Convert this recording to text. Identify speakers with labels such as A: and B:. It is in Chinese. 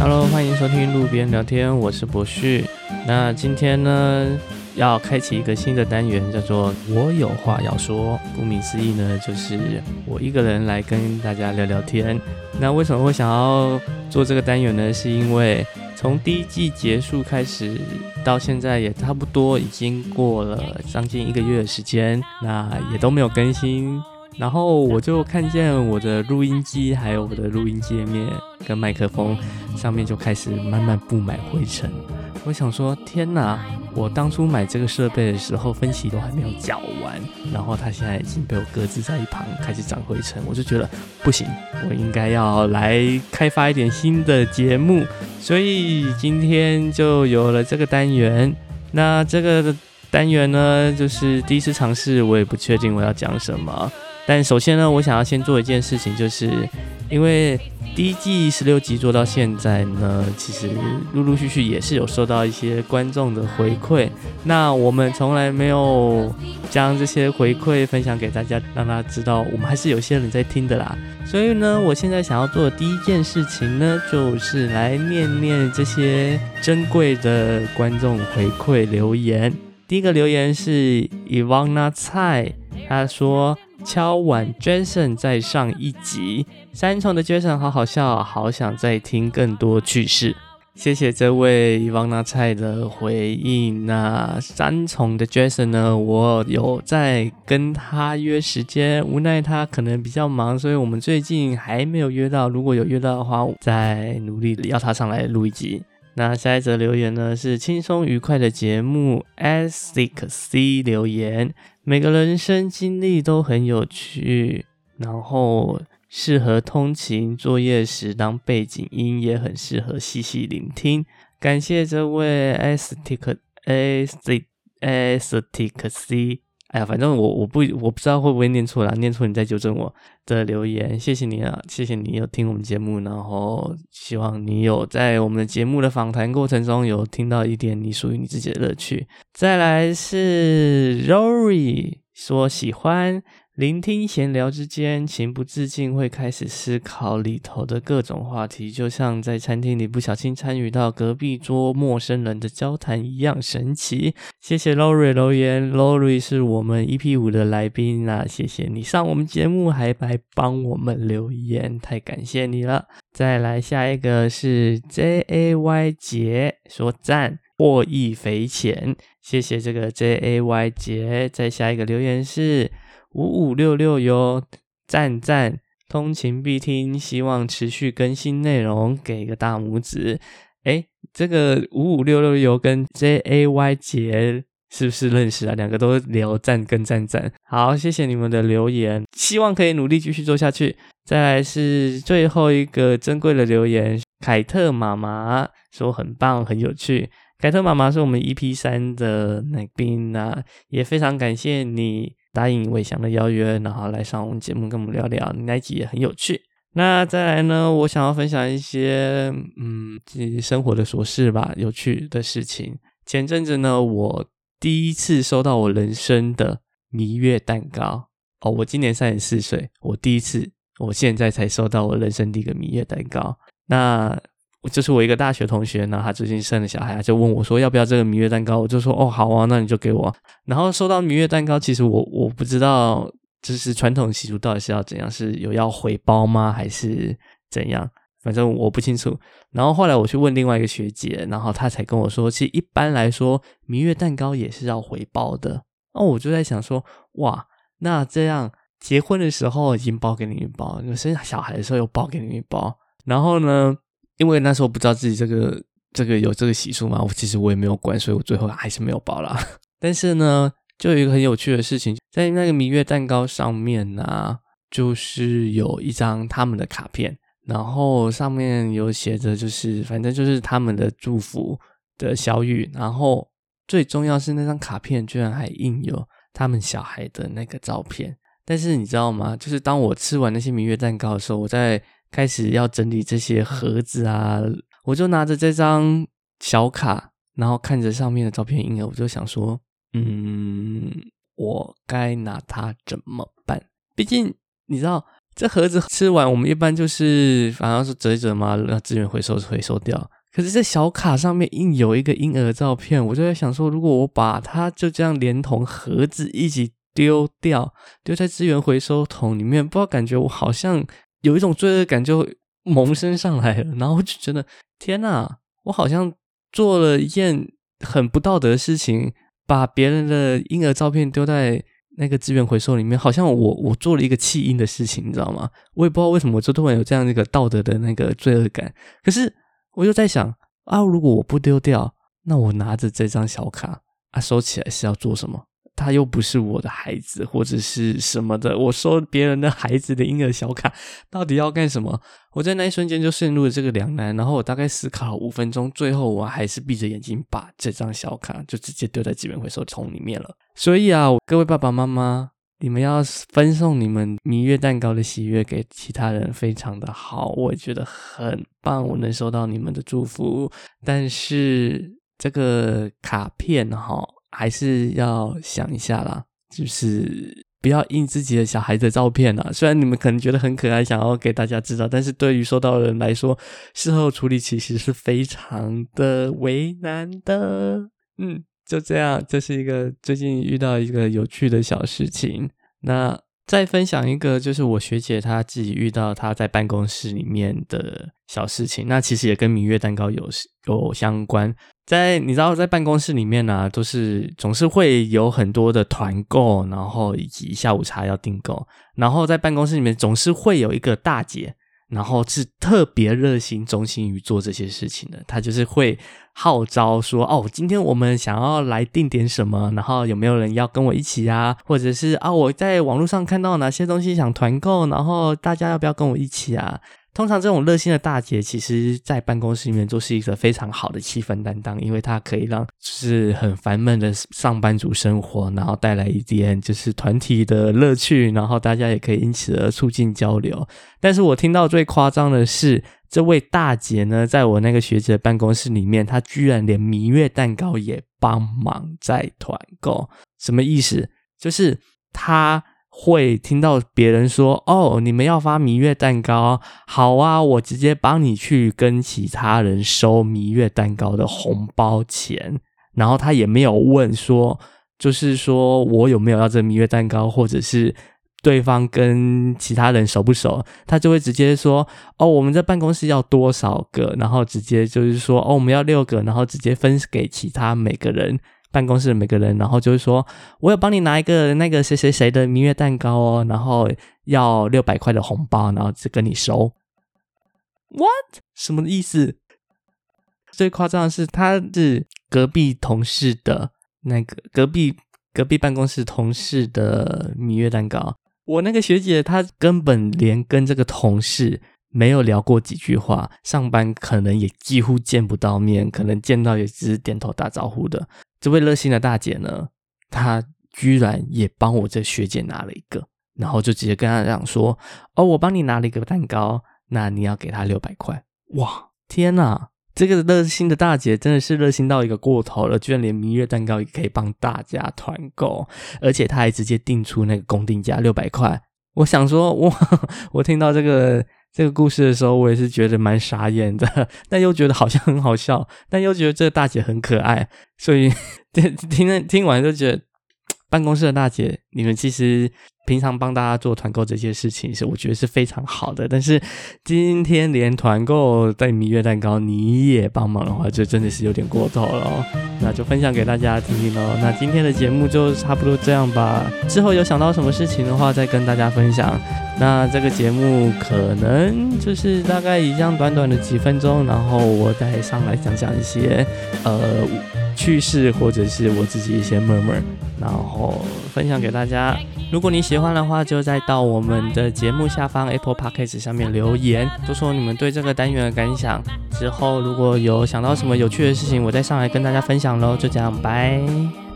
A: Hello，欢迎收听路边聊天，我是博旭。那今天呢，要开启一个新的单元，叫做“我有话要说”。顾名思义呢，就是我一个人来跟大家聊聊天。那为什么会想要做这个单元呢？是因为从第一季结束开始到现在，也差不多已经过了将近一个月的时间，那也都没有更新。然后我就看见我的录音机，还有我的录音界面跟麦克风上面就开始慢慢布满灰尘。我想说，天哪！我当初买这个设备的时候，分期都还没有缴完，然后它现在已经被我搁置在一旁，开始长灰尘。我就觉得不行，我应该要来开发一点新的节目，所以今天就有了这个单元。那这个单元呢，就是第一次尝试，我也不确定我要讲什么。但首先呢，我想要先做一件事情，就是因为第一季十六集做到现在呢，其实陆陆续续也是有收到一些观众的回馈。那我们从来没有将这些回馈分享给大家，让大家知道我们还是有些人在听的啦。所以呢，我现在想要做的第一件事情呢，就是来念念这些珍贵的观众回馈留言。第一个留言是 Ivana 蔡，他说。敲碗，Jason 再上一集。三重的 Jason 好好笑，好想再听更多趣事。谢谢这位王拿菜的回应。那三重的 Jason 呢？我有在跟他约时间，无奈他可能比较忙，所以我们最近还没有约到。如果有约到的话，再努力要他上来录一集。那下一则留言呢？是轻松愉快的节目，Asic 留言。每个人生经历都很有趣，然后适合通勤作业时当背景音，也很适合细细聆听。感谢这位 s t i c a s s t i c C，哎呀，反正我我不我不知道会不会念错啦，念错你再纠正我的留言。谢谢你啊，谢谢你有听我们节目，然后希望你有在我们的节目的访谈过程中有听到一点你属于你自己的乐趣。再来是 Rory 说喜欢聆听闲聊之间，情不自禁会开始思考里头的各种话题，就像在餐厅里不小心参与到隔壁桌陌生人的交谈一样神奇。谢谢 Lori 留言，Lori 是我们 EP 五的来宾啊，谢谢你上我们节目还来帮我们留言，太感谢你了。再来下一个是 Jay 杰说赞。获益匪浅，谢谢这个 J A Y 杰。再下一个留言是五五六六哟，赞赞，通勤必听，希望持续更新内容，给个大拇指。哎，这个五五六六哟跟 J A Y 杰是不是认识啊？两个都聊赞跟赞赞。好，谢谢你们的留言，希望可以努力继续做下去。再来是最后一个珍贵的留言，凯特妈妈说很棒，很有趣。凯特妈妈是我们 EP 三的那宾啊，也非常感谢你答应伟翔的邀约，然后来上我们节目跟我们聊聊，那集也很有趣。那再来呢，我想要分享一些嗯自己生活的琐事吧，有趣的事情。前阵子呢，我第一次收到我人生的蜜月蛋糕哦，我今年三十四岁，我第一次，我现在才收到我人生第一个蜜月蛋糕。那就是我一个大学同学然后，他最近生了小孩，就问我说要不要这个蜜月蛋糕，我就说哦好啊，那你就给我。然后收到蜜月蛋糕，其实我我不知道，就是传统习俗到底是要怎样，是有要回包吗，还是怎样？反正我不清楚。然后后来我去问另外一个学姐，然后她才跟我说，其实一般来说蜜月蛋糕也是要回包的。哦，我就在想说，哇，那这样结婚的时候已经包给你一包，生小孩的时候又包给你一包，然后呢？因为那时候不知道自己这个这个有这个习俗嘛，我其实我也没有管，所以我最后还是没有包啦。但是呢，就有一个很有趣的事情，在那个明月蛋糕上面呢，就是有一张他们的卡片，然后上面有写着，就是反正就是他们的祝福的小语，然后最重要是那张卡片居然还印有他们小孩的那个照片。但是你知道吗？就是当我吃完那些明月蛋糕的时候，我在。开始要整理这些盒子啊，我就拿着这张小卡，然后看着上面的照片印额，我就想说，嗯，我该拿它怎么办？毕竟你知道，这盒子吃完，我们一般就是反正是折一折嘛，让资源回收回收掉。可是这小卡上面印有一个婴儿照片，我就在想说，如果我把它就这样连同盒子一起丢掉，丢在资源回收桶里面，不知道感觉我好像有一种罪恶感就萌生上来了，然后就觉得天哪，我好像做了一件很不道德的事情，把别人的婴儿照片丢在。那个资源回收里面，好像我我做了一个弃婴的事情，你知道吗？我也不知道为什么，我就突然有这样一个道德的那个罪恶感。可是我又在想啊，如果我不丢掉，那我拿着这张小卡啊收起来是要做什么？他又不是我的孩子，或者是什么的。我收别人的孩子的婴儿小卡，到底要干什么？我在那一瞬间就陷入了这个两难。然后我大概思考了五分钟，最后我还是闭着眼睛把这张小卡就直接丢在资源回收桶里面了。所以啊，各位爸爸妈妈，你们要分送你们蜜月蛋糕的喜悦给其他人，非常的好，我觉得很棒。我能收到你们的祝福，但是这个卡片哈。还是要想一下啦，就是不要印自己的小孩的照片啊。虽然你们可能觉得很可爱，想要给大家知道，但是对于收到的人来说，事后处理其实是非常的为难的。嗯，就这样，这是一个最近遇到一个有趣的小事情。那。再分享一个，就是我学姐她自己遇到她在办公室里面的小事情，那其实也跟明月蛋糕有有相关。在你知道，在办公室里面呢，都是总是会有很多的团购，然后以及下午茶要订购，然后在办公室里面总是会有一个大姐。然后是特别热心、忠心于做这些事情的，她就是会号召说：“哦，今天我们想要来订点什么，然后有没有人要跟我一起啊？或者是啊，我在网络上看到哪些东西想团购，然后大家要不要跟我一起啊？”通常这种热心的大姐，其实在办公室里面都是一个非常好的气氛担当，因为她可以让就是很烦闷的上班族生活，然后带来一点就是团体的乐趣，然后大家也可以因此而促进交流。但是我听到最夸张的是，这位大姐呢，在我那个学姐的办公室里面，她居然连蜜月蛋糕也帮忙在团购，什么意思？就是她。会听到别人说：“哦，你们要发蜜月蛋糕，好啊，我直接帮你去跟其他人收蜜月蛋糕的红包钱。”然后他也没有问说，就是说我有没有要这蜜月蛋糕，或者是对方跟其他人熟不熟，他就会直接说：“哦，我们在办公室要多少个？”然后直接就是说：“哦，我们要六个。”然后直接分给其他每个人。办公室的每个人，然后就是说，我有帮你拿一个那个谁谁谁的蜜月蛋糕哦，然后要六百块的红包，然后就跟你收。What？什么意思？最夸张的是，他是隔壁同事的那个隔壁隔壁办公室同事的蜜月蛋糕。我那个学姐她根本连跟这个同事没有聊过几句话，上班可能也几乎见不到面，可能见到也只是点头打招呼的。这位热心的大姐呢，她居然也帮我这学姐拿了一个，然后就直接跟她讲说：“哦，我帮你拿了一个蛋糕，那你要给她六百块。”哇，天哪！这个热心的大姐真的是热心到一个过头了，居然连蜜月蛋糕也可以帮大家团购，而且她还直接定出那个公定价六百块。我想说，哇，我听到这个。这个故事的时候，我也是觉得蛮傻眼的，但又觉得好像很好笑，但又觉得这个大姐很可爱，所以 听听听完就觉得，办公室的大姐，你们其实。平常帮大家做团购这些事情是我觉得是非常好的，但是今天连团购带蜜月蛋糕你也帮忙的话，就真的是有点过头了哦。那就分享给大家听听喽。那今天的节目就差不多这样吧。之后有想到什么事情的话，再跟大家分享。那这个节目可能就是大概一样短短的几分钟，然后我再上来讲讲一些呃。趣事或者是我自己一些 murmur，然后分享给大家。如果你喜欢的话，就再到我们的节目下方 Apple Podcast 上面留言，说说你们对这个单元的感想。之后如果有想到什么有趣的事情，我再上来跟大家分享喽。就这样，拜。